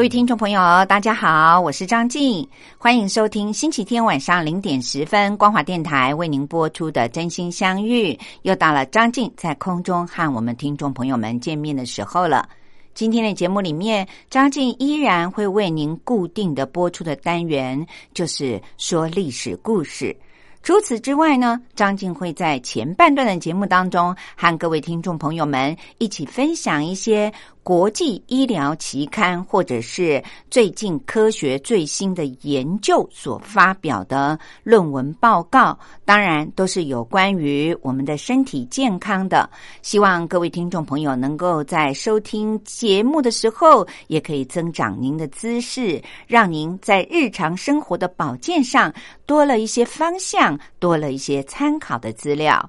各位听众朋友，大家好，我是张静，欢迎收听星期天晚上零点十分光华电台为您播出的《真心相遇》，又到了张静在空中和我们听众朋友们见面的时候了。今天的节目里面，张静依然会为您固定的播出的单元，就是说历史故事。除此之外呢，张静会在前半段的节目当中，和各位听众朋友们一起分享一些。国际医疗期刊，或者是最近科学最新的研究所发表的论文报告，当然都是有关于我们的身体健康的。希望各位听众朋友能够在收听节目的时候，也可以增长您的知识，让您在日常生活的保健上多了一些方向，多了一些参考的资料。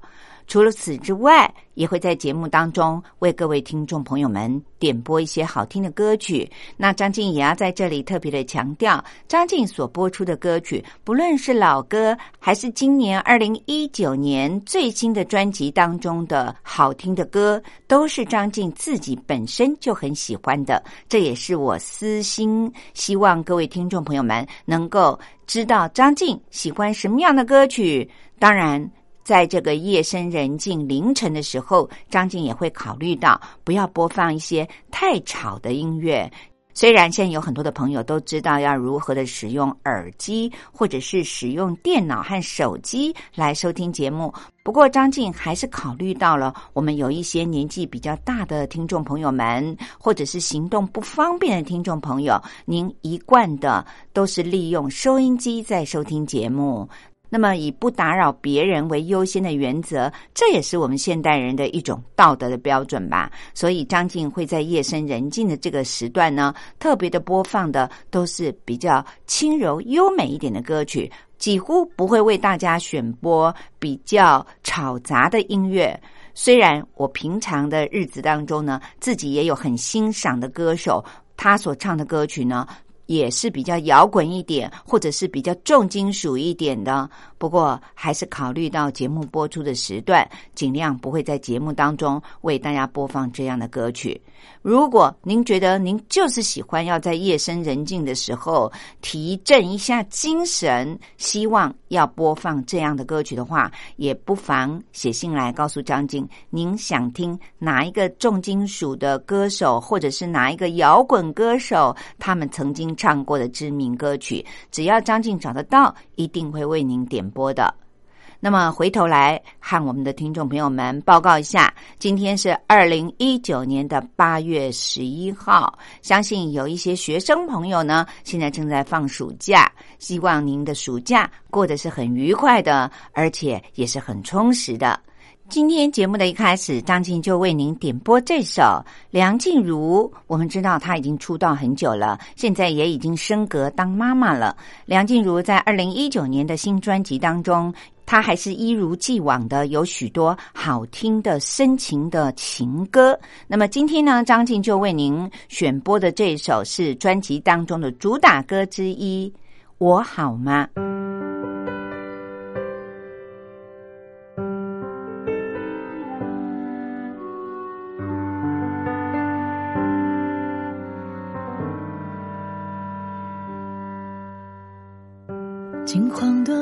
除了此之外，也会在节目当中为各位听众朋友们点播一些好听的歌曲。那张静也要在这里特别的强调，张静所播出的歌曲，不论是老歌，还是今年二零一九年最新的专辑当中的好听的歌，都是张静自己本身就很喜欢的。这也是我私心希望各位听众朋友们能够知道张静喜欢什么样的歌曲。当然。在这个夜深人静、凌晨的时候，张静也会考虑到不要播放一些太吵的音乐。虽然现在有很多的朋友都知道要如何的使用耳机，或者是使用电脑和手机来收听节目，不过张静还是考虑到了我们有一些年纪比较大的听众朋友们，或者是行动不方便的听众朋友，您一贯的都是利用收音机在收听节目。那么，以不打扰别人为优先的原则，这也是我们现代人的一种道德的标准吧。所以，张静会在夜深人静的这个时段呢，特别的播放的都是比较轻柔优美一点的歌曲，几乎不会为大家选播比较吵杂的音乐。虽然我平常的日子当中呢，自己也有很欣赏的歌手，他所唱的歌曲呢。也是比较摇滚一点，或者是比较重金属一点的。不过，还是考虑到节目播出的时段，尽量不会在节目当中为大家播放这样的歌曲。如果您觉得您就是喜欢要在夜深人静的时候提振一下精神，希望要播放这样的歌曲的话，也不妨写信来告诉张静，您想听哪一个重金属的歌手，或者是哪一个摇滚歌手，他们曾经唱过的知名歌曲，只要张静找得到，一定会为您点播的。那么回头来和我们的听众朋友们报告一下，今天是二零一九年的八月十一号。相信有一些学生朋友呢，现在正在放暑假，希望您的暑假过得是很愉快的，而且也是很充实的。今天节目的一开始，张静就为您点播这首梁静茹。我们知道她已经出道很久了，现在也已经升格当妈妈了。梁静茹在二零一九年的新专辑当中。她还是一如既往的有许多好听的深情的情歌。那么今天呢，张静就为您选播的这首是专辑当中的主打歌之一，《我好吗》。金黄的。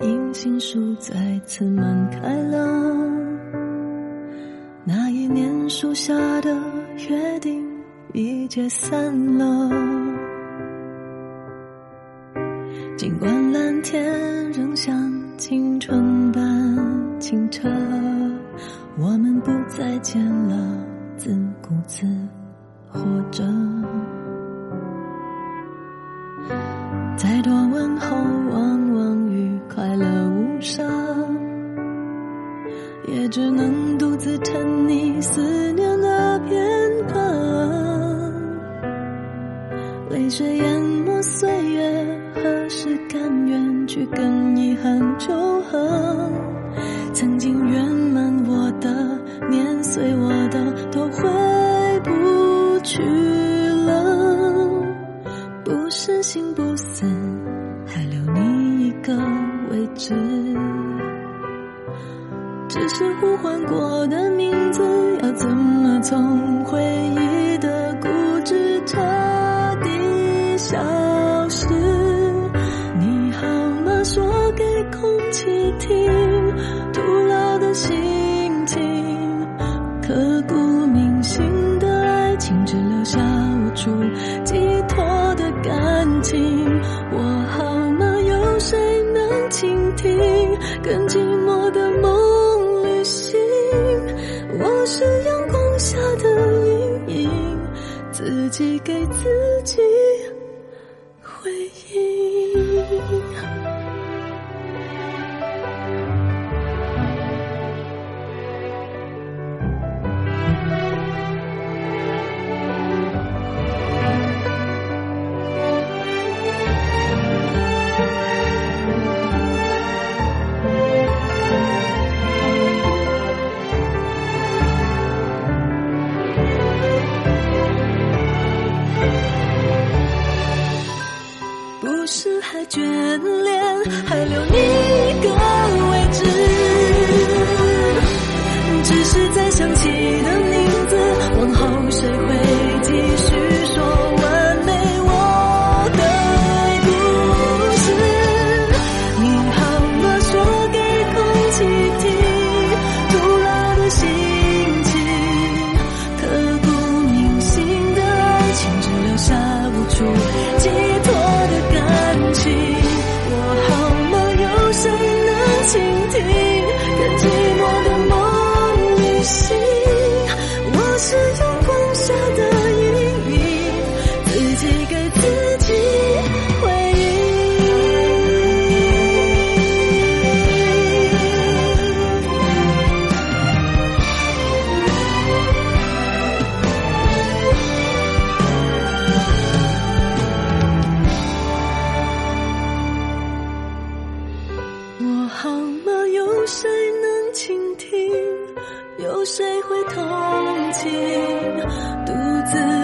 银杏树再次满开了，那一年树下的约定已解散了。尽管蓝天仍像青春般清澈，我们不再见了，会同情？独自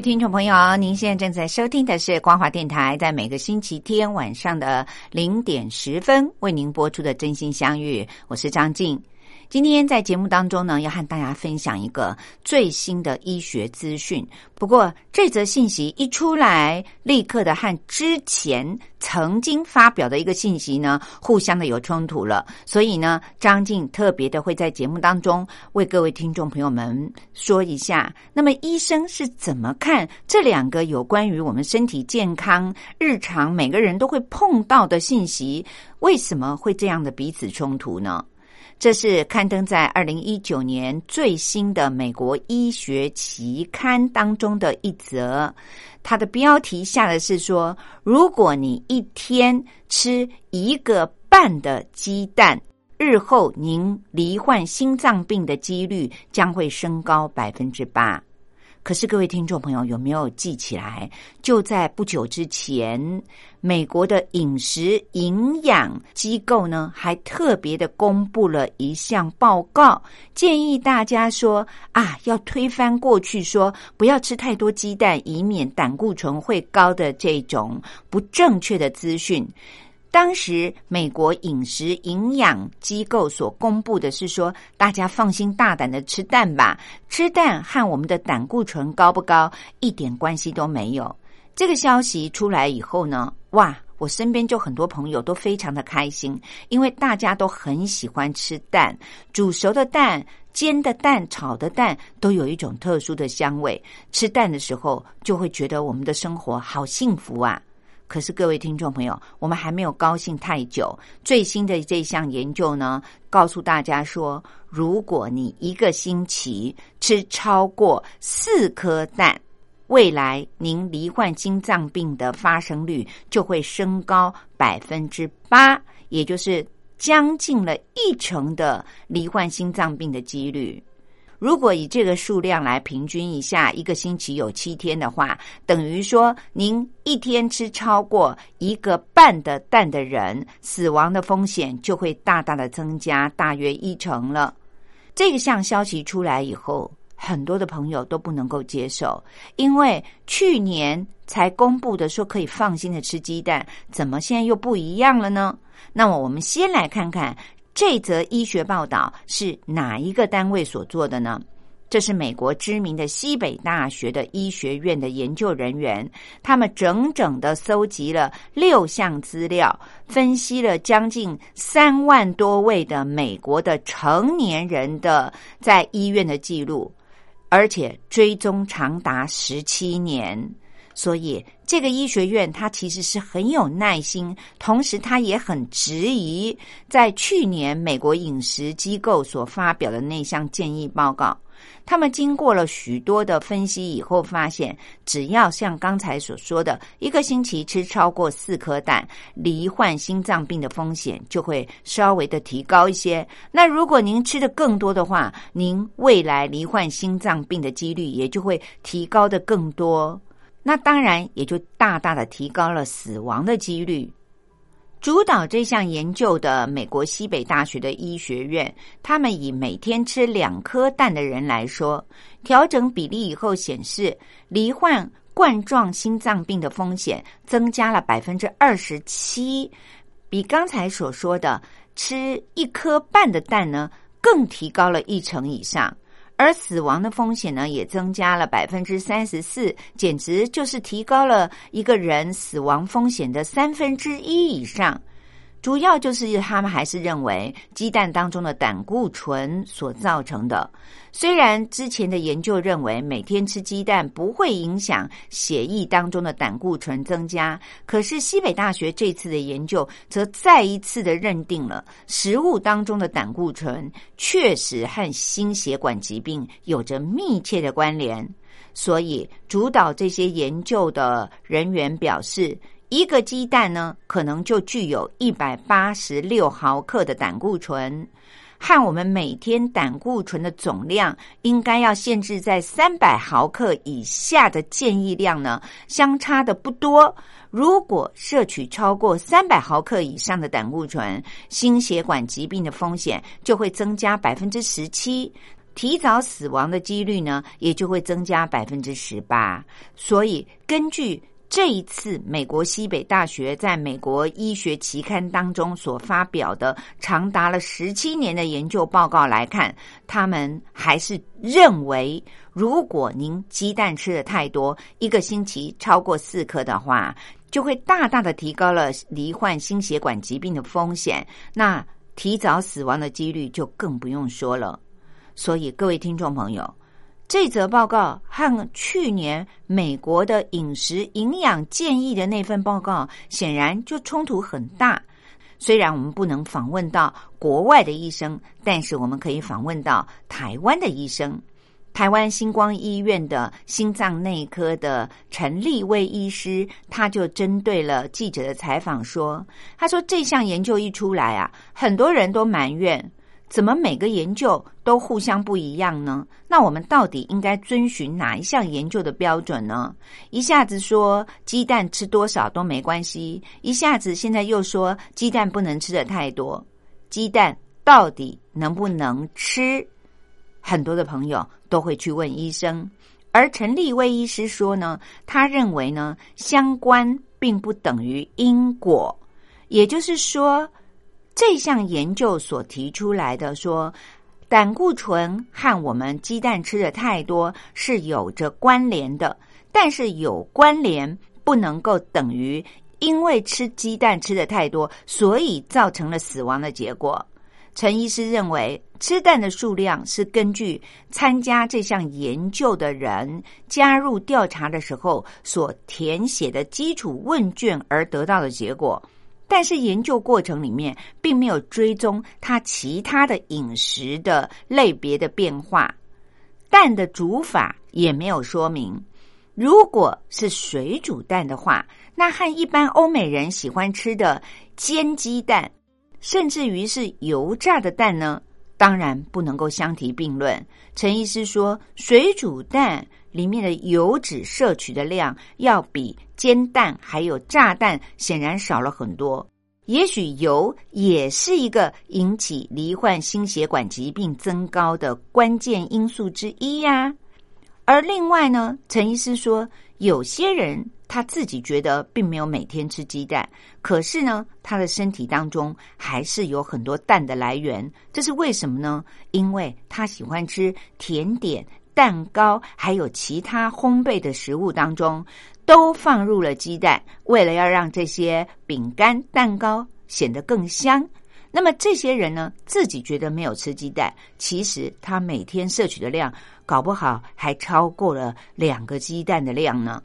听众朋友，您现在正在收听的是光华电台，在每个星期天晚上的零点十分为您播出的《真心相遇》，我是张静。今天在节目当中呢，要和大家分享一个最新的医学资讯。不过，这则信息一出来，立刻的和之前曾经发表的一个信息呢，互相的有冲突了。所以呢，张静特别的会在节目当中为各位听众朋友们说一下，那么医生是怎么看这两个有关于我们身体健康、日常每个人都会碰到的信息，为什么会这样的彼此冲突呢？这是刊登在二零一九年最新的美国医学期刊当中的一则，它的标题下的是说：如果你一天吃一个半的鸡蛋，日后您罹患心脏病的几率将会升高百分之八。可是各位听众朋友有没有记起来？就在不久之前，美国的饮食营养机构呢，还特别的公布了一项报告，建议大家说啊，要推翻过去说不要吃太多鸡蛋，以免胆固醇会高的这种不正确的资讯。当时，美国饮食营养机构所公布的是说，大家放心大胆的吃蛋吧，吃蛋和我们的胆固醇高不高一点关系都没有。这个消息出来以后呢，哇，我身边就很多朋友都非常的开心，因为大家都很喜欢吃蛋，煮熟的蛋、煎的蛋、炒的蛋都有一种特殊的香味，吃蛋的时候就会觉得我们的生活好幸福啊。可是各位听众朋友，我们还没有高兴太久。最新的这项研究呢，告诉大家说，如果你一个星期吃超过四颗蛋，未来您罹患心脏病的发生率就会升高百分之八，也就是将近了一成的罹患心脏病的几率。如果以这个数量来平均一下，一个星期有七天的话，等于说您一天吃超过一个半的蛋的人，死亡的风险就会大大的增加，大约一成了。这个项消息出来以后，很多的朋友都不能够接受，因为去年才公布的说可以放心的吃鸡蛋，怎么现在又不一样了呢？那么我们先来看看。这则医学报道是哪一个单位所做的呢？这是美国知名的西北大学的医学院的研究人员，他们整整的搜集了六项资料，分析了将近三万多位的美国的成年人的在医院的记录，而且追踪长达十七年。所以，这个医学院它其实是很有耐心，同时它也很质疑在去年美国饮食机构所发表的那项建议报告。他们经过了许多的分析以后，发现只要像刚才所说的，一个星期吃超过四颗蛋，罹患心脏病的风险就会稍微的提高一些。那如果您吃的更多的话，您未来罹患心脏病的几率也就会提高的更多。那当然也就大大的提高了死亡的几率。主导这项研究的美国西北大学的医学院，他们以每天吃两颗蛋的人来说，调整比例以后显示，罹患冠状心脏病的风险增加了百分之二十七，比刚才所说的吃一颗半的蛋呢，更提高了一成以上。而死亡的风险呢，也增加了百分之三十四，简直就是提高了一个人死亡风险的三分之一以上。主要就是他们还是认为鸡蛋当中的胆固醇所造成的。虽然之前的研究认为每天吃鸡蛋不会影响血液当中的胆固醇增加，可是西北大学这次的研究则再一次的认定了食物当中的胆固醇确实和心血管疾病有着密切的关联。所以，主导这些研究的人员表示。一个鸡蛋呢，可能就具有一百八十六毫克的胆固醇，和我们每天胆固醇的总量应该要限制在三百毫克以下的建议量呢，相差的不多。如果摄取超过三百毫克以上的胆固醇，心血管疾病的风险就会增加百分之十七，提早死亡的几率呢，也就会增加百分之十八。所以根据。这一次，美国西北大学在美国医学期刊当中所发表的长达了十七年的研究报告来看，他们还是认为，如果您鸡蛋吃的太多，一个星期超过四颗的话，就会大大的提高了罹患心血管疾病的风险，那提早死亡的几率就更不用说了。所以，各位听众朋友。这则报告和去年美国的饮食营养建议的那份报告显然就冲突很大。虽然我们不能访问到国外的医生，但是我们可以访问到台湾的医生。台湾星光医院的心脏内科的陈立威医师，他就针对了记者的采访说：“他说这项研究一出来啊，很多人都埋怨。”怎么每个研究都互相不一样呢？那我们到底应该遵循哪一项研究的标准呢？一下子说鸡蛋吃多少都没关系，一下子现在又说鸡蛋不能吃的太多。鸡蛋到底能不能吃？很多的朋友都会去问医生，而陈立威医师说呢，他认为呢，相关并不等于因果，也就是说。这项研究所提出来的说，胆固醇和我们鸡蛋吃的太多是有着关联的，但是有关联不能够等于因为吃鸡蛋吃的太多，所以造成了死亡的结果。陈医师认为，吃蛋的数量是根据参加这项研究的人加入调查的时候所填写的基础问卷而得到的结果。但是研究过程里面并没有追踪它其他的饮食的类别的变化，蛋的煮法也没有说明。如果是水煮蛋的话，那和一般欧美人喜欢吃的煎鸡蛋，甚至于是油炸的蛋呢，当然不能够相提并论。陈医师说，水煮蛋。里面的油脂摄取的量要比煎蛋还有炸蛋显然少了很多。也许油也是一个引起罹患心血管疾病增高的关键因素之一呀。而另外呢，陈医师说，有些人他自己觉得并没有每天吃鸡蛋，可是呢，他的身体当中还是有很多蛋的来源。这是为什么呢？因为他喜欢吃甜点。蛋糕还有其他烘焙的食物当中，都放入了鸡蛋，为了要让这些饼干、蛋糕显得更香。那么这些人呢，自己觉得没有吃鸡蛋，其实他每天摄取的量，搞不好还超过了两个鸡蛋的量呢。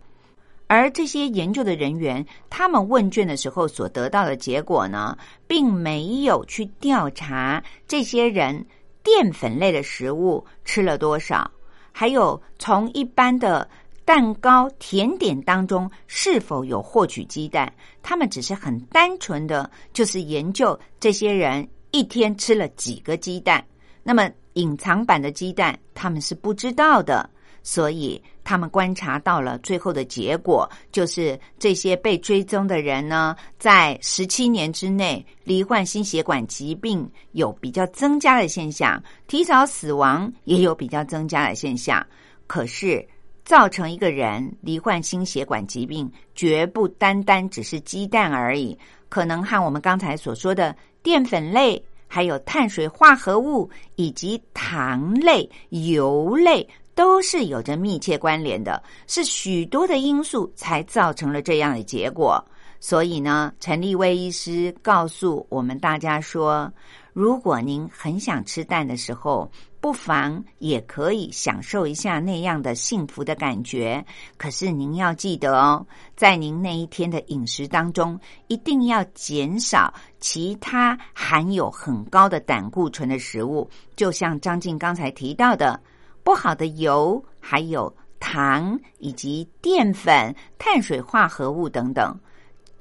而这些研究的人员，他们问卷的时候所得到的结果呢，并没有去调查这些人淀粉类的食物吃了多少。还有从一般的蛋糕、甜点当中是否有获取鸡蛋？他们只是很单纯的，就是研究这些人一天吃了几个鸡蛋。那么隐藏版的鸡蛋，他们是不知道的。所以他们观察到了最后的结果，就是这些被追踪的人呢，在十七年之内罹患心血管疾病有比较增加的现象，提早死亡也有比较增加的现象。可是，造成一个人罹患心血管疾病，绝不单单只是鸡蛋而已，可能和我们刚才所说的淀粉类、还有碳水化合物以及糖类、油类。都是有着密切关联的，是许多的因素才造成了这样的结果。所以呢，陈立威医师告诉我们大家说，如果您很想吃蛋的时候，不妨也可以享受一下那样的幸福的感觉。可是您要记得哦，在您那一天的饮食当中，一定要减少其他含有很高的胆固醇的食物，就像张静刚才提到的。不好的油，还有糖以及淀粉、碳水化合物等等，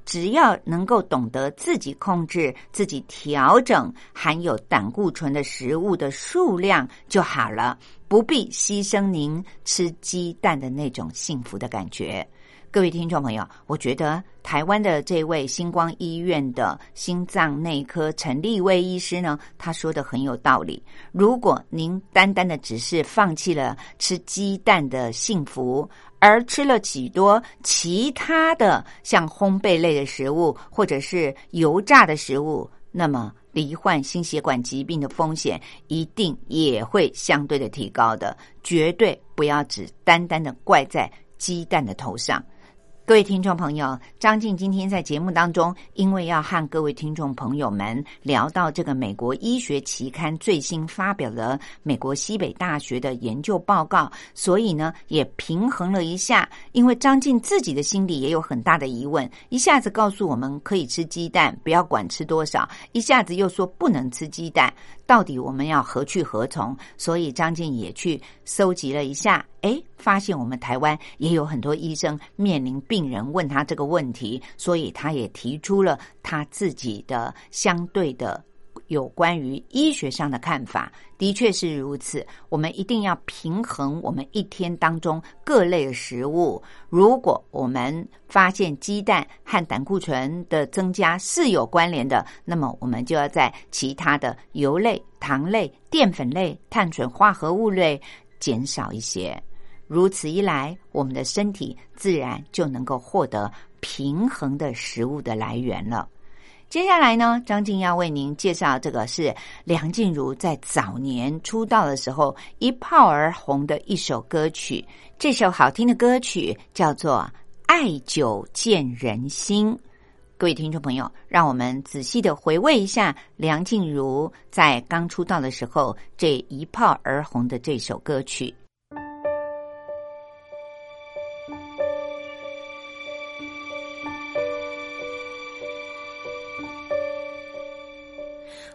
只要能够懂得自己控制、自己调整含有胆固醇的食物的数量就好了，不必牺牲您吃鸡蛋的那种幸福的感觉。各位听众朋友，我觉得台湾的这位星光医院的心脏内科陈立威医师呢，他说的很有道理。如果您单单的只是放弃了吃鸡蛋的幸福，而吃了许多其他的像烘焙类的食物或者是油炸的食物，那么罹患心血管疾病的风险一定也会相对的提高的。绝对不要只单单的怪在鸡蛋的头上。各位听众朋友，张静今天在节目当中，因为要和各位听众朋友们聊到这个美国医学期刊最新发表的美国西北大学的研究报告，所以呢，也平衡了一下。因为张静自己的心里也有很大的疑问，一下子告诉我们可以吃鸡蛋，不要管吃多少；一下子又说不能吃鸡蛋，到底我们要何去何从？所以张静也去搜集了一下。诶，发现我们台湾也有很多医生面临病人问他这个问题，所以他也提出了他自己的相对的有关于医学上的看法，的确是如此。我们一定要平衡我们一天当中各类食物。如果我们发现鸡蛋和胆固醇的增加是有关联的，那么我们就要在其他的油类、糖类、淀粉类、碳水化合物类减少一些。如此一来，我们的身体自然就能够获得平衡的食物的来源了。接下来呢，张静要为您介绍这个是梁静茹在早年出道的时候一炮而红的一首歌曲。这首好听的歌曲叫做《爱久见人心》。各位听众朋友，让我们仔细的回味一下梁静茹在刚出道的时候这一炮而红的这首歌曲。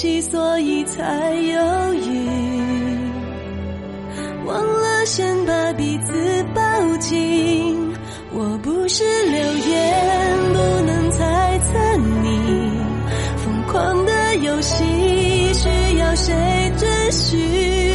所以才犹豫，忘了先把彼此抱紧。我不是流言，不能猜测你疯狂的游戏，需要谁准许？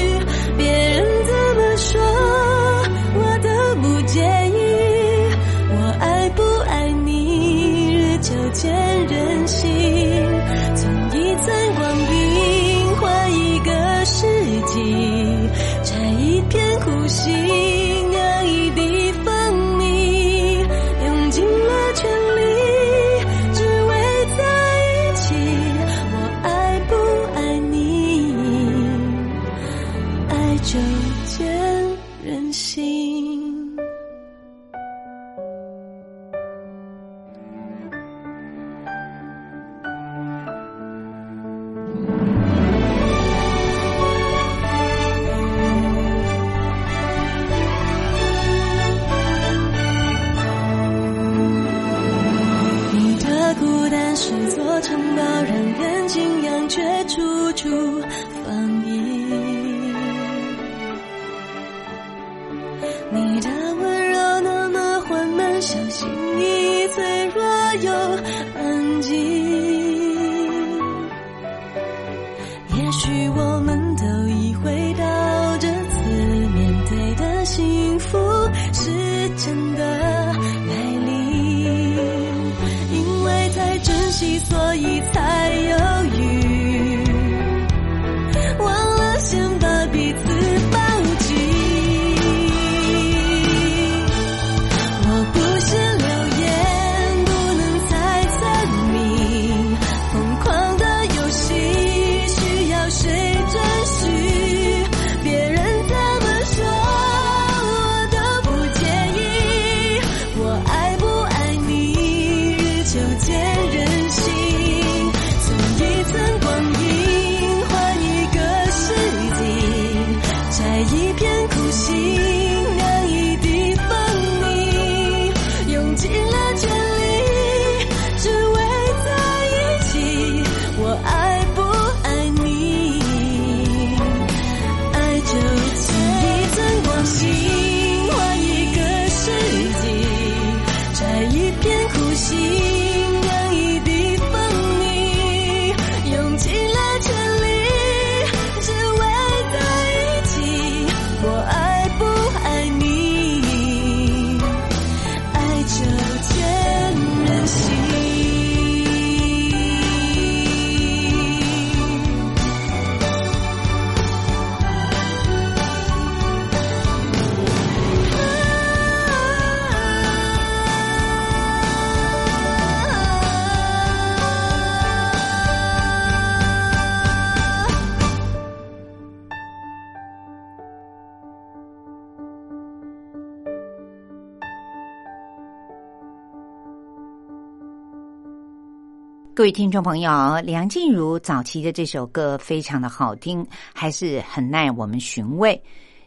各位听众朋友，梁静茹早期的这首歌非常的好听，还是很耐我们寻味。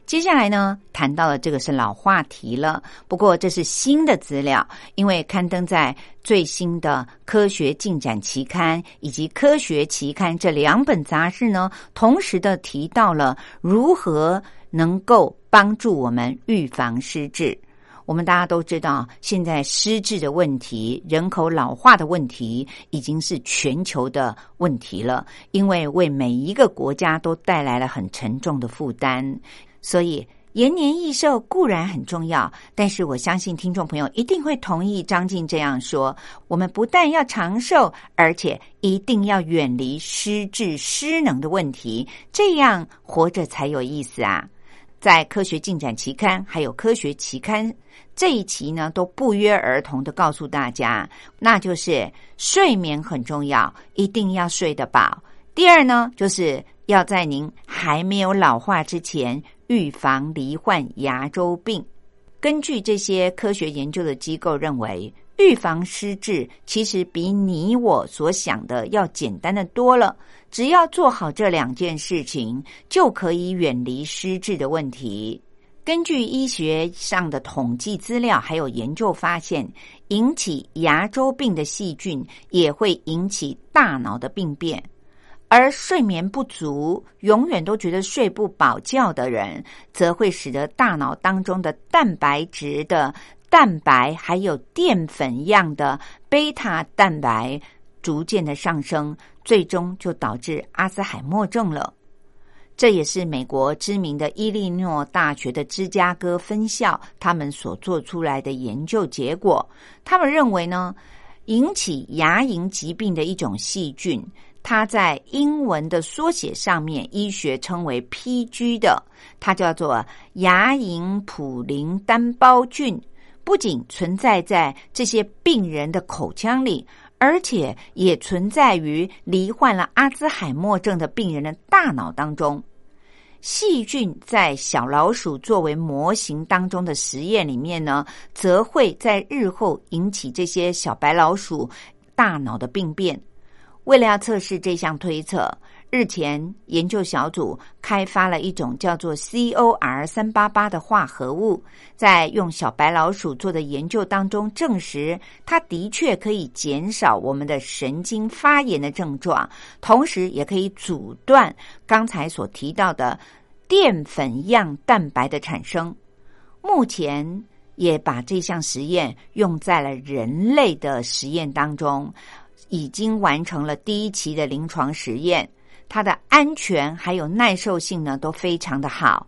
接下来呢，谈到了这个是老话题了，不过这是新的资料，因为刊登在最新的《科学进展》期刊以及《科学期刊》这两本杂志呢，同时的提到了如何能够帮助我们预防失智。我们大家都知道，现在失智的问题、人口老化的问题已经是全球的问题了，因为为每一个国家都带来了很沉重的负担。所以延年益寿固然很重要，但是我相信听众朋友一定会同意张静这样说：我们不但要长寿，而且一定要远离失智失能的问题，这样活着才有意思啊！在《科学进展》期刊还有《科学期刊》这一期呢，都不约而同的告诉大家，那就是睡眠很重要，一定要睡得饱。第二呢，就是要在您还没有老化之前，预防罹患牙周病。根据这些科学研究的机构认为，预防失智其实比你我所想的要简单的多了。只要做好这两件事情，就可以远离失智的问题。根据医学上的统计资料，还有研究发现，引起牙周病的细菌也会引起大脑的病变。而睡眠不足、永远都觉得睡不饱觉的人，则会使得大脑当中的蛋白质的蛋白还有淀粉样的贝塔蛋白逐渐的上升。最终就导致阿兹海默症了。这也是美国知名的伊利诺大学的芝加哥分校他们所做出来的研究结果。他们认为呢，引起牙龈疾病的一种细菌，它在英文的缩写上面医学称为 PG 的，它叫做牙龈普林单胞菌，不仅存在在这些病人的口腔里。而且也存在于罹患了阿兹海默症的病人的大脑当中。细菌在小老鼠作为模型当中的实验里面呢，则会在日后引起这些小白老鼠大脑的病变。为了要测试这项推测。日前，研究小组开发了一种叫做 COR 三八八的化合物，在用小白老鼠做的研究当中证实，它的确可以减少我们的神经发炎的症状，同时也可以阻断刚才所提到的淀粉样蛋白的产生。目前也把这项实验用在了人类的实验当中，已经完成了第一期的临床实验。它的安全还有耐受性呢都非常的好，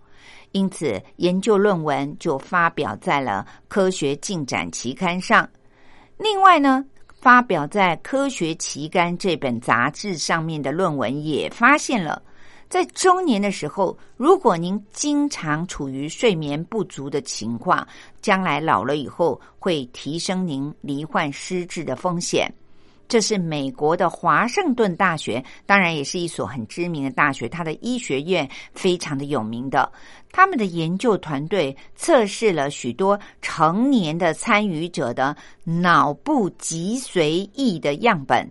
因此研究论文就发表在了《科学进展》期刊上。另外呢，发表在《科学期刊》这本杂志上面的论文也发现了，在中年的时候，如果您经常处于睡眠不足的情况，将来老了以后会提升您罹患失智的风险。这是美国的华盛顿大学，当然也是一所很知名的大学，它的医学院非常的有名的。他们的研究团队测试了许多成年的参与者的脑部脊髓液的样本，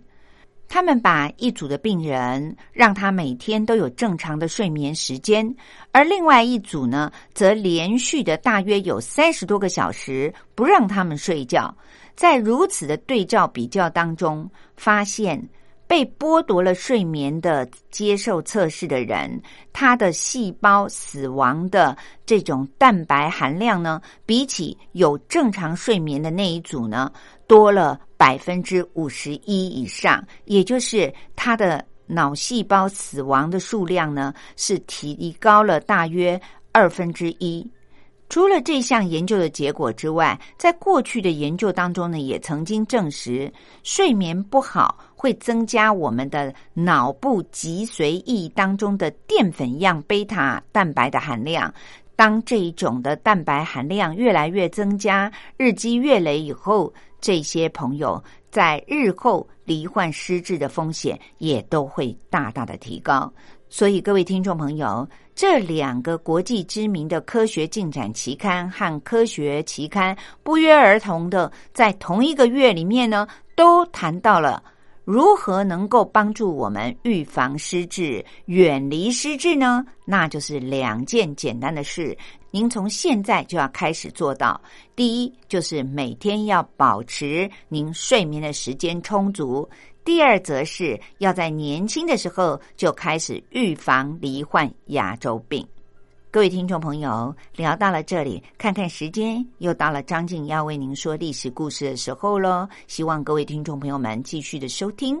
他们把一组的病人让他每天都有正常的睡眠时间，而另外一组呢，则连续的大约有三十多个小时不让他们睡觉。在如此的对照比较当中，发现被剥夺了睡眠的接受测试的人，他的细胞死亡的这种蛋白含量呢，比起有正常睡眠的那一组呢，多了百分之五十一以上，也就是他的脑细胞死亡的数量呢，是提高了大约二分之一。除了这项研究的结果之外，在过去的研究当中呢，也曾经证实睡眠不好会增加我们的脑部脊髓液当中的淀粉样贝塔蛋白的含量。当这一种的蛋白含量越来越增加，日积月累以后，这些朋友在日后罹患失智的风险也都会大大的提高。所以，各位听众朋友。这两个国际知名的科学进展期刊和科学期刊不约而同的在同一个月里面呢，都谈到了如何能够帮助我们预防失智、远离失智呢？那就是两件简单的事，您从现在就要开始做到。第一，就是每天要保持您睡眠的时间充足；第二，则是要在年轻的时候就开始预防罹患牙周病。各位听众朋友，聊到了这里，看看时间，又到了张静要为您说历史故事的时候喽。希望各位听众朋友们继续的收听。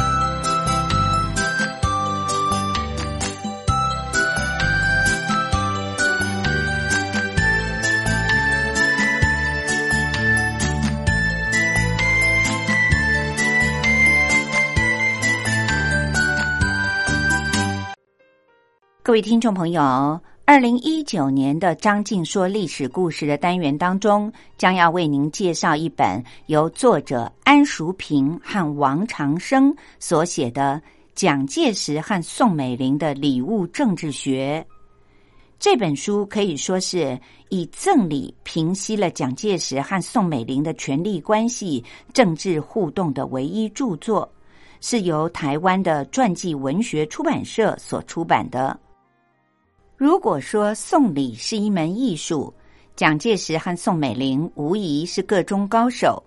各位听众朋友，二零一九年的张静说历史故事的单元当中，将要为您介绍一本由作者安淑平和王长生所写的《蒋介石和宋美龄的礼物政治学》。这本书可以说是以赠礼平息了蒋介石和宋美龄的权力关系、政治互动的唯一著作，是由台湾的传记文学出版社所出版的。如果说送礼是一门艺术，蒋介石和宋美龄无疑是个中高手。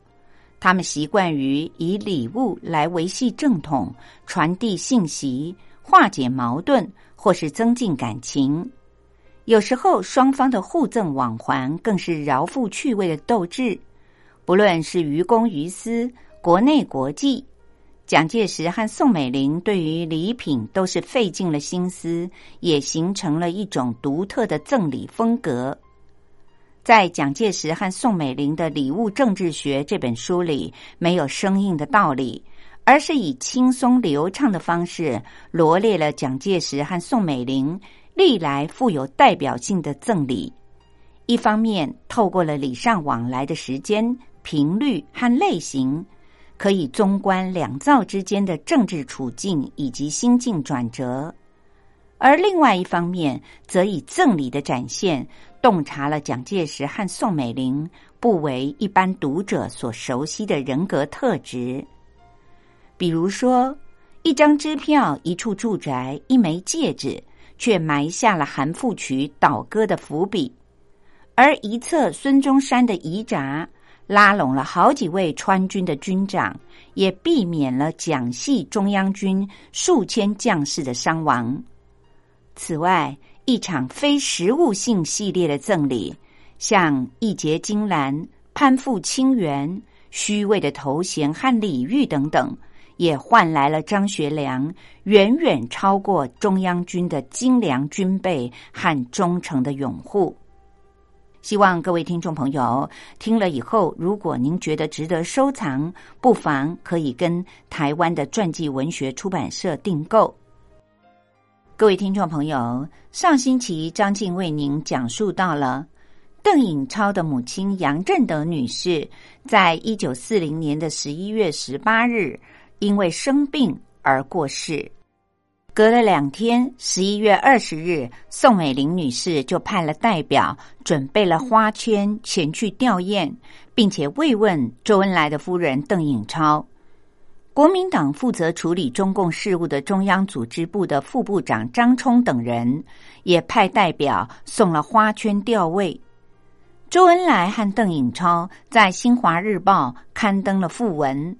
他们习惯于以礼物来维系正统、传递信息、化解矛盾，或是增进感情。有时候，双方的互赠往还更是饶富趣味的斗志。不论是于公于私，国内国际。蒋介石和宋美龄对于礼品都是费尽了心思，也形成了一种独特的赠礼风格。在蒋介石和宋美龄的礼物政治学这本书里，没有生硬的道理，而是以轻松流畅的方式罗列了蒋介石和宋美龄历来富有代表性的赠礼。一方面，透过了礼尚往来的时间、频率和类型。可以综观两造之间的政治处境以及心境转折，而另外一方面，则以赠礼的展现，洞察了蒋介石和宋美龄不为一般读者所熟悉的人格特质。比如说，一张支票、一处住宅、一枚戒指，却埋下了韩复榘倒戈的伏笔；而一侧孙中山的遗札。拉拢了好几位川军的军长，也避免了蒋系中央军数千将士的伤亡。此外，一场非实物性系列的赠礼，像义结金兰、攀附清源、虚伪的头衔和礼遇等等，也换来了张学良远远超过中央军的精良军备和忠诚的拥护。希望各位听众朋友听了以后，如果您觉得值得收藏，不妨可以跟台湾的传记文学出版社订购。各位听众朋友，上星期张静为您讲述到了邓颖超的母亲杨振德女士，在一九四零年的十一月十八日因为生病而过世。隔了两天，十一月二十日，宋美龄女士就派了代表，准备了花圈前去吊唁，并且慰问周恩来的夫人邓颖超。国民党负责处理中共事务的中央组织部的副部长张冲等人，也派代表送了花圈吊唁。周恩来和邓颖超在《新华日报》刊登了讣文，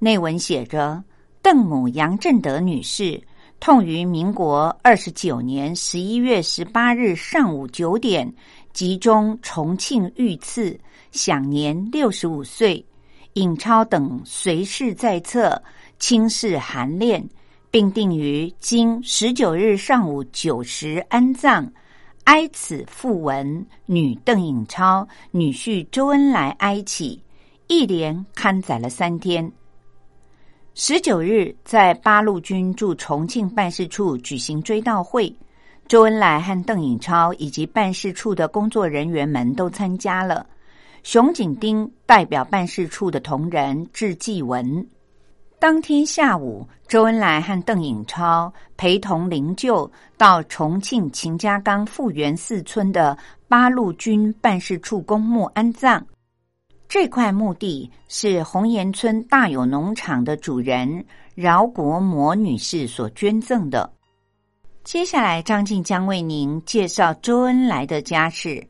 内文写着：“邓母杨振德女士。”痛于民国二十九年十一月十八日上午九点，集中重庆遇刺，享年六十五岁。尹超等随侍在侧，亲视含殓，并定于今十九日上午九时安葬。哀此父文，女邓颖超、女婿周恩来哀启，一连刊载了三天。十九日，在八路军驻重庆办事处举行追悼会，周恩来和邓颖超以及办事处的工作人员们都参加了。熊景丁代表办事处的同仁致祭文。当天下午，周恩来和邓颖超陪同灵柩到重庆秦家岗富源寺村的八路军办事处公墓安葬。这块墓地是红岩村大有农场的主人饶国模女士所捐赠的。接下来，张静将为您介绍周恩来的家事。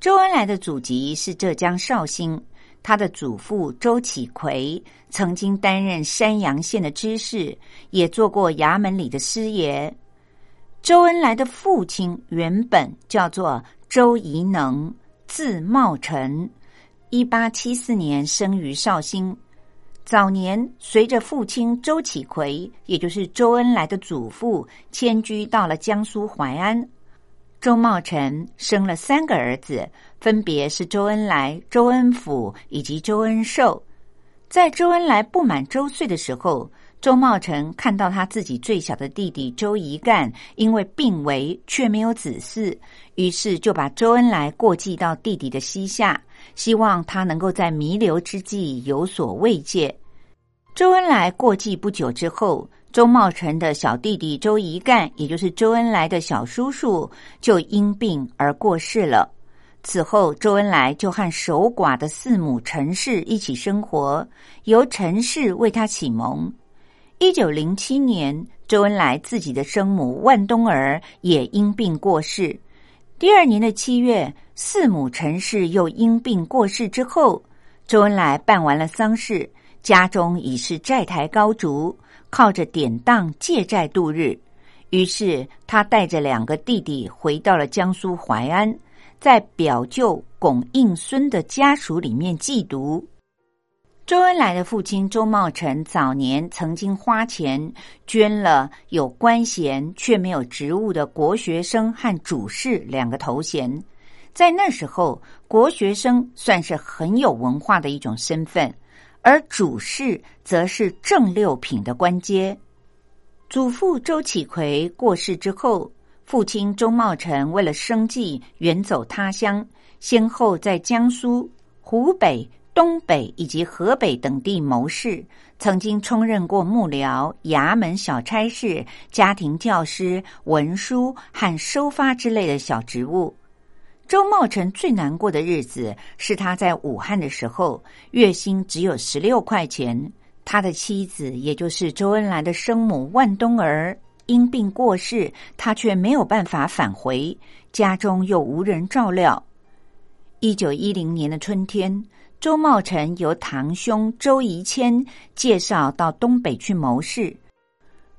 周恩来的祖籍是浙江绍兴。他的祖父周启奎曾经担任山阳县的知事，也做过衙门里的师爷。周恩来的父亲原本叫做周宜能，字茂臣，一八七四年生于绍兴。早年随着父亲周启奎，也就是周恩来的祖父，迁居到了江苏淮安。周茂臣生了三个儿子。分别是周恩来、周恩甫以及周恩寿。在周恩来不满周岁的时候，周茂成看到他自己最小的弟弟周宜干因为病危却没有子嗣，于是就把周恩来过继到弟弟的膝下，希望他能够在弥留之际有所慰藉。周恩来过继不久之后，周茂成的小弟弟周宜干，也就是周恩来的小叔叔，就因病而过世了。此后，周恩来就和守寡的四母陈氏一起生活，由陈氏为他启蒙。一九零七年，周恩来自己的生母万冬儿也因病过世。第二年的七月，四母陈氏又因病过世之后，周恩来办完了丧事，家中已是债台高筑，靠着典当借债度日。于是，他带着两个弟弟回到了江苏淮安。在表舅龚应孙的家属里面寄读。周恩来的父亲周茂成早年曾经花钱捐了有官衔却没有职务的国学生和主事两个头衔，在那时候，国学生算是很有文化的一种身份，而主事则是正六品的官阶。祖父周启奎过世之后。父亲周茂成为了生计远走他乡，先后在江苏、湖北、东北以及河北等地谋事，曾经充任过幕僚、衙门小差事、家庭教师、文书和收发之类的小职务。周茂成最难过的日子是他在武汉的时候，月薪只有十六块钱，他的妻子也就是周恩来的生母万冬儿。因病过世，他却没有办法返回家中，又无人照料。一九一零年的春天，周茂成由堂兄周宜谦介绍到东北去谋事，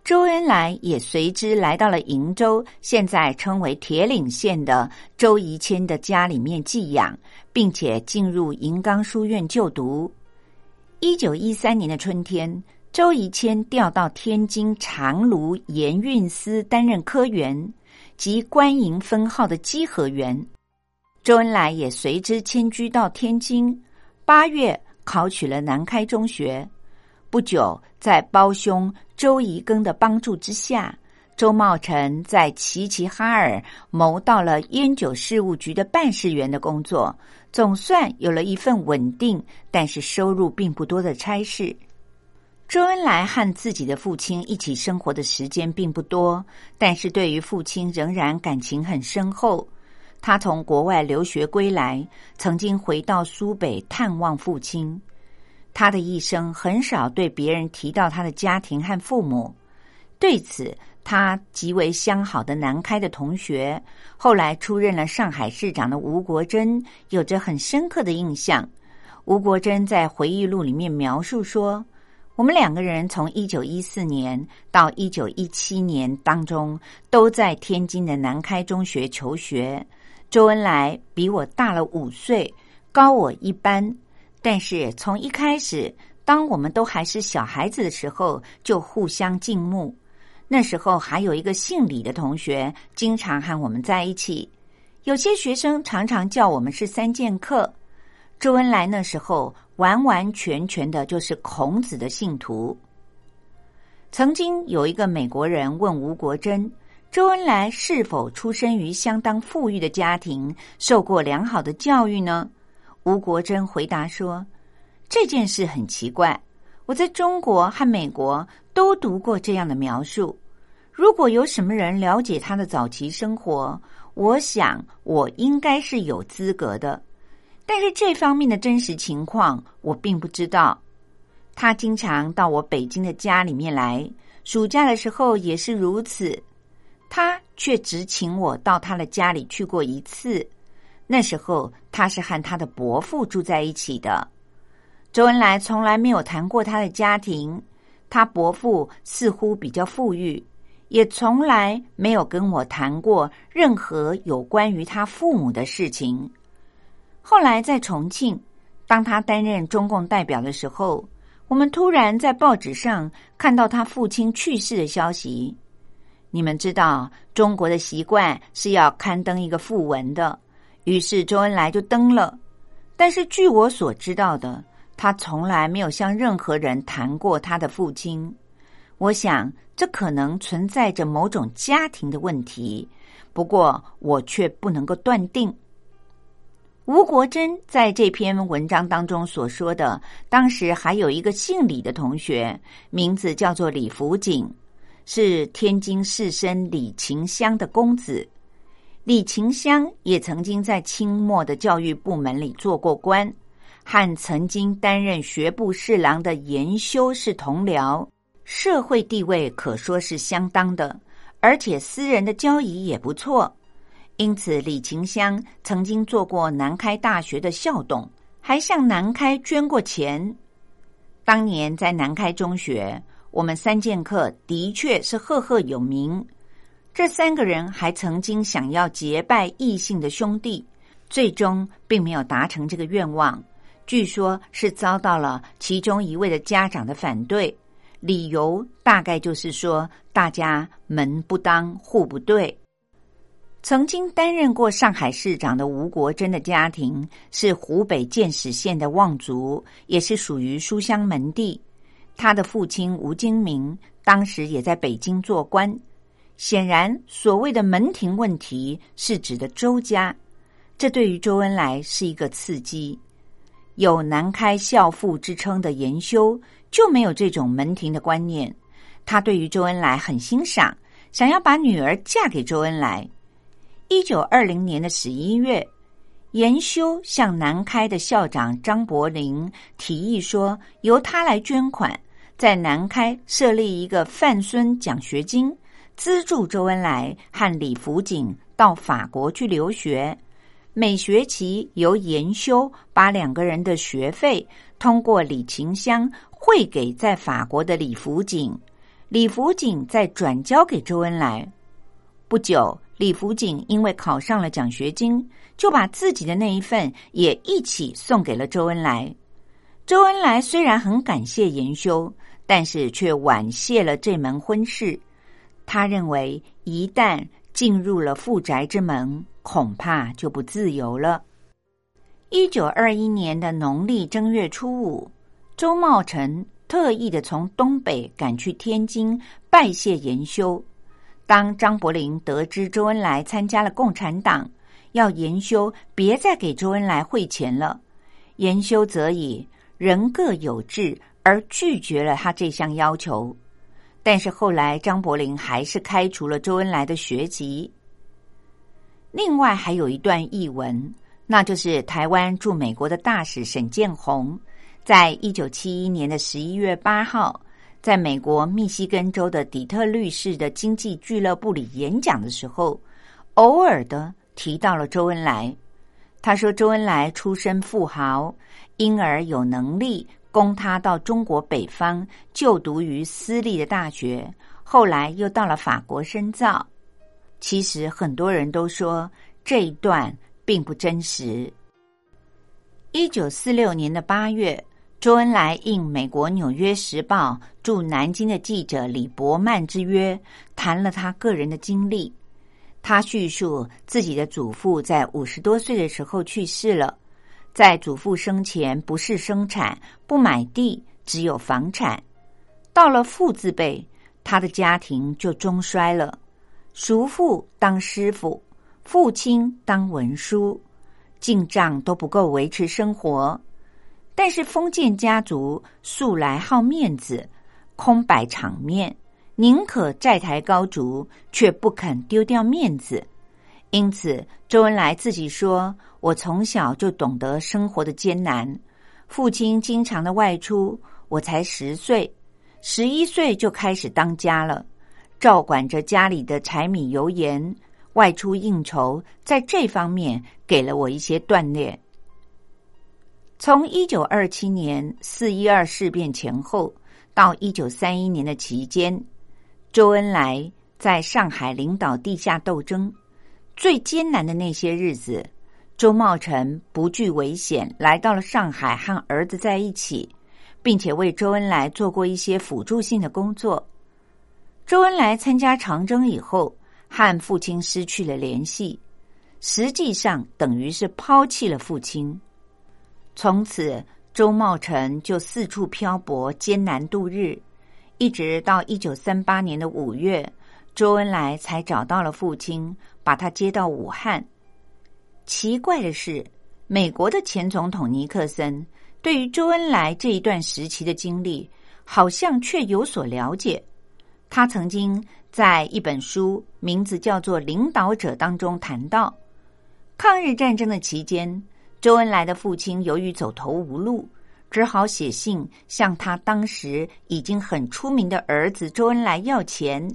周恩来也随之来到了瀛州，现在称为铁岭县的周宜谦的家里面寄养，并且进入银冈书院就读。一九一三年的春天。周宜谦调到天津长芦盐运司担任科员及官营分号的稽核员，周恩来也随之迁居到天津。八月考取了南开中学，不久在胞兄周宜庚的帮助之下，周茂成在齐齐哈尔谋到了烟酒事务局的办事员的工作，总算有了一份稳定但是收入并不多的差事。周恩来和自己的父亲一起生活的时间并不多，但是对于父亲仍然感情很深厚。他从国外留学归来，曾经回到苏北探望父亲。他的一生很少对别人提到他的家庭和父母。对此，他极为相好的南开的同学，后来出任了上海市长的吴国桢，有着很深刻的印象。吴国桢在回忆录里面描述说。我们两个人从一九一四年到一九一七年当中，都在天津的南开中学求学。周恩来比我大了五岁，高我一班，但是从一开始，当我们都还是小孩子的时候，就互相敬慕。那时候还有一个姓李的同学，经常和我们在一起。有些学生常常叫我们是三剑客。周恩来那时候完完全全的就是孔子的信徒。曾经有一个美国人问吴国桢，周恩来是否出生于相当富裕的家庭，受过良好的教育呢？吴国珍回答说：“这件事很奇怪，我在中国和美国都读过这样的描述。如果有什么人了解他的早期生活，我想我应该是有资格的。但是这方面的真实情况我并不知道。他经常到我北京的家里面来，暑假的时候也是如此。他却只请我到他的家里去过一次。”那时候他是和他的伯父住在一起的。周恩来从来没有谈过他的家庭，他伯父似乎比较富裕，也从来没有跟我谈过任何有关于他父母的事情。后来在重庆，当他担任中共代表的时候，我们突然在报纸上看到他父亲去世的消息。你们知道，中国的习惯是要刊登一个讣文的。于是周恩来就登了，但是据我所知道的，他从来没有向任何人谈过他的父亲。我想这可能存在着某种家庭的问题，不过我却不能够断定。吴国桢在这篇文章当中所说的，当时还有一个姓李的同学，名字叫做李福景，是天津士绅李勤香的公子。李勤香也曾经在清末的教育部门里做过官，和曾经担任学部侍郎的严修是同僚，社会地位可说是相当的，而且私人的交谊也不错。因此，李勤香曾经做过南开大学的校董，还向南开捐过钱。当年在南开中学，我们三剑客的确是赫赫有名。这三个人还曾经想要结拜异姓的兄弟，最终并没有达成这个愿望。据说是遭到了其中一位的家长的反对，理由大概就是说大家门不当户不对。曾经担任过上海市长的吴国珍的家庭是湖北建始县的望族，也是属于书香门第。他的父亲吴金明当时也在北京做官。显然，所谓的门庭问题是指的周家，这对于周恩来是一个刺激。有南开孝父之称的严修就没有这种门庭的观念，他对于周恩来很欣赏，想要把女儿嫁给周恩来。一九二零年的十一月，严修向南开的校长张伯苓提议说，由他来捐款，在南开设立一个范孙奖学金。资助周恩来和李福景到法国去留学，每学期由研修把两个人的学费通过李勤香汇给在法国的李福景，李福景再转交给周恩来。不久，李福景因为考上了奖学金，就把自己的那一份也一起送给了周恩来。周恩来虽然很感谢严修，但是却婉谢了这门婚事。他认为，一旦进入了富宅之门，恐怕就不自由了。一九二一年的农历正月初五，周茂成特意的从东北赶去天津拜谢严修。当张伯苓得知周恩来参加了共产党，要严修别再给周恩来汇钱了，严修则以人各有志而拒绝了他这项要求。但是后来，张伯苓还是开除了周恩来的学籍。另外还有一段译文，那就是台湾驻美国的大使沈建宏，在一九七一年的十一月八号，在美国密西根州的底特律市的经济俱乐部里演讲的时候，偶尔的提到了周恩来。他说：“周恩来出身富豪，因而有能力。”供他到中国北方就读于私立的大学，后来又到了法国深造。其实很多人都说这一段并不真实。一九四六年的八月，周恩来应美国《纽约时报》驻南京的记者李伯曼之约，谈了他个人的经历。他叙述自己的祖父在五十多岁的时候去世了，在祖父生前不是生产，不买地，只有房产。到了父字辈，他的家庭就中衰了。叔父当师傅，父亲当文书，进账都不够维持生活。但是封建家族素来好面子，空摆场面，宁可债台高筑，却不肯丢掉面子。因此，周恩来自己说：“我从小就懂得生活的艰难，父亲经常的外出，我才十岁，十一岁就开始当家了，照管着家里的柴米油盐，外出应酬，在这方面给了我一些锻炼。”从一九二七年四一二事变前后到一九三一年的期间，周恩来在上海领导地下斗争最艰难的那些日子，周茂成不惧危险来到了上海，和儿子在一起，并且为周恩来做过一些辅助性的工作。周恩来参加长征以后，和父亲失去了联系，实际上等于是抛弃了父亲。从此，周茂成就四处漂泊，艰难度日，一直到一九三八年的五月，周恩来才找到了父亲，把他接到武汉。奇怪的是，美国的前总统尼克森对于周恩来这一段时期的经历，好像却有所了解。他曾经在一本书，名字叫做《领导者》当中谈到，抗日战争的期间。周恩来的父亲由于走投无路，只好写信向他当时已经很出名的儿子周恩来要钱，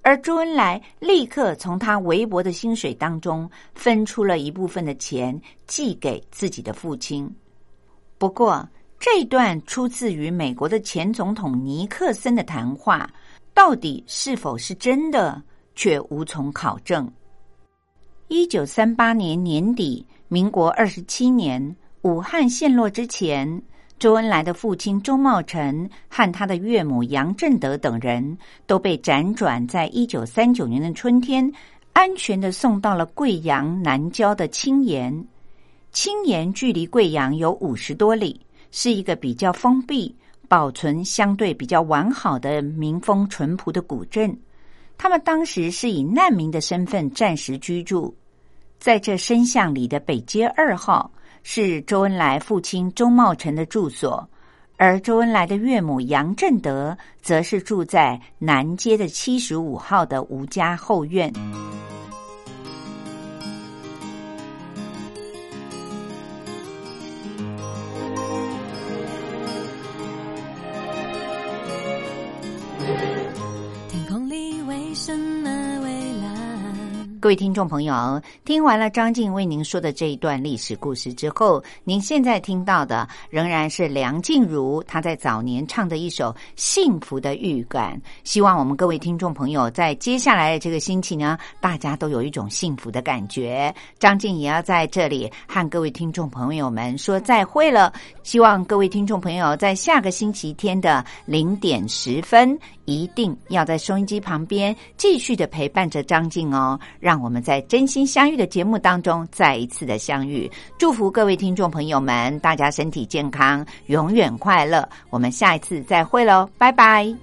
而周恩来立刻从他微薄的薪水当中分出了一部分的钱寄给自己的父亲。不过，这段出自于美国的前总统尼克森的谈话，到底是否是真的，却无从考证。一九三八年年底。民国二十七年，武汉陷落之前，周恩来的父亲周茂成和他的岳母杨振德等人都被辗转在一九三九年的春天，安全的送到了贵阳南郊的青岩。青岩距离贵阳有五十多里，是一个比较封闭、保存相对比较完好的民风淳朴的古镇。他们当时是以难民的身份暂时居住。在这深巷里的北街二号是周恩来父亲周茂成的住所，而周恩来的岳母杨振德则是住在南街的七十五号的吴家后院。各位听众朋友，听完了张静为您说的这一段历史故事之后，您现在听到的仍然是梁静茹她在早年唱的一首《幸福的预感》。希望我们各位听众朋友在接下来的这个星期呢，大家都有一种幸福的感觉。张静也要在这里和各位听众朋友们说再会了。希望各位听众朋友在下个星期天的零点十分，一定要在收音机旁边继续的陪伴着张静哦，让。让我们在真心相遇的节目当中再一次的相遇，祝福各位听众朋友们，大家身体健康，永远快乐。我们下一次再会喽，拜拜。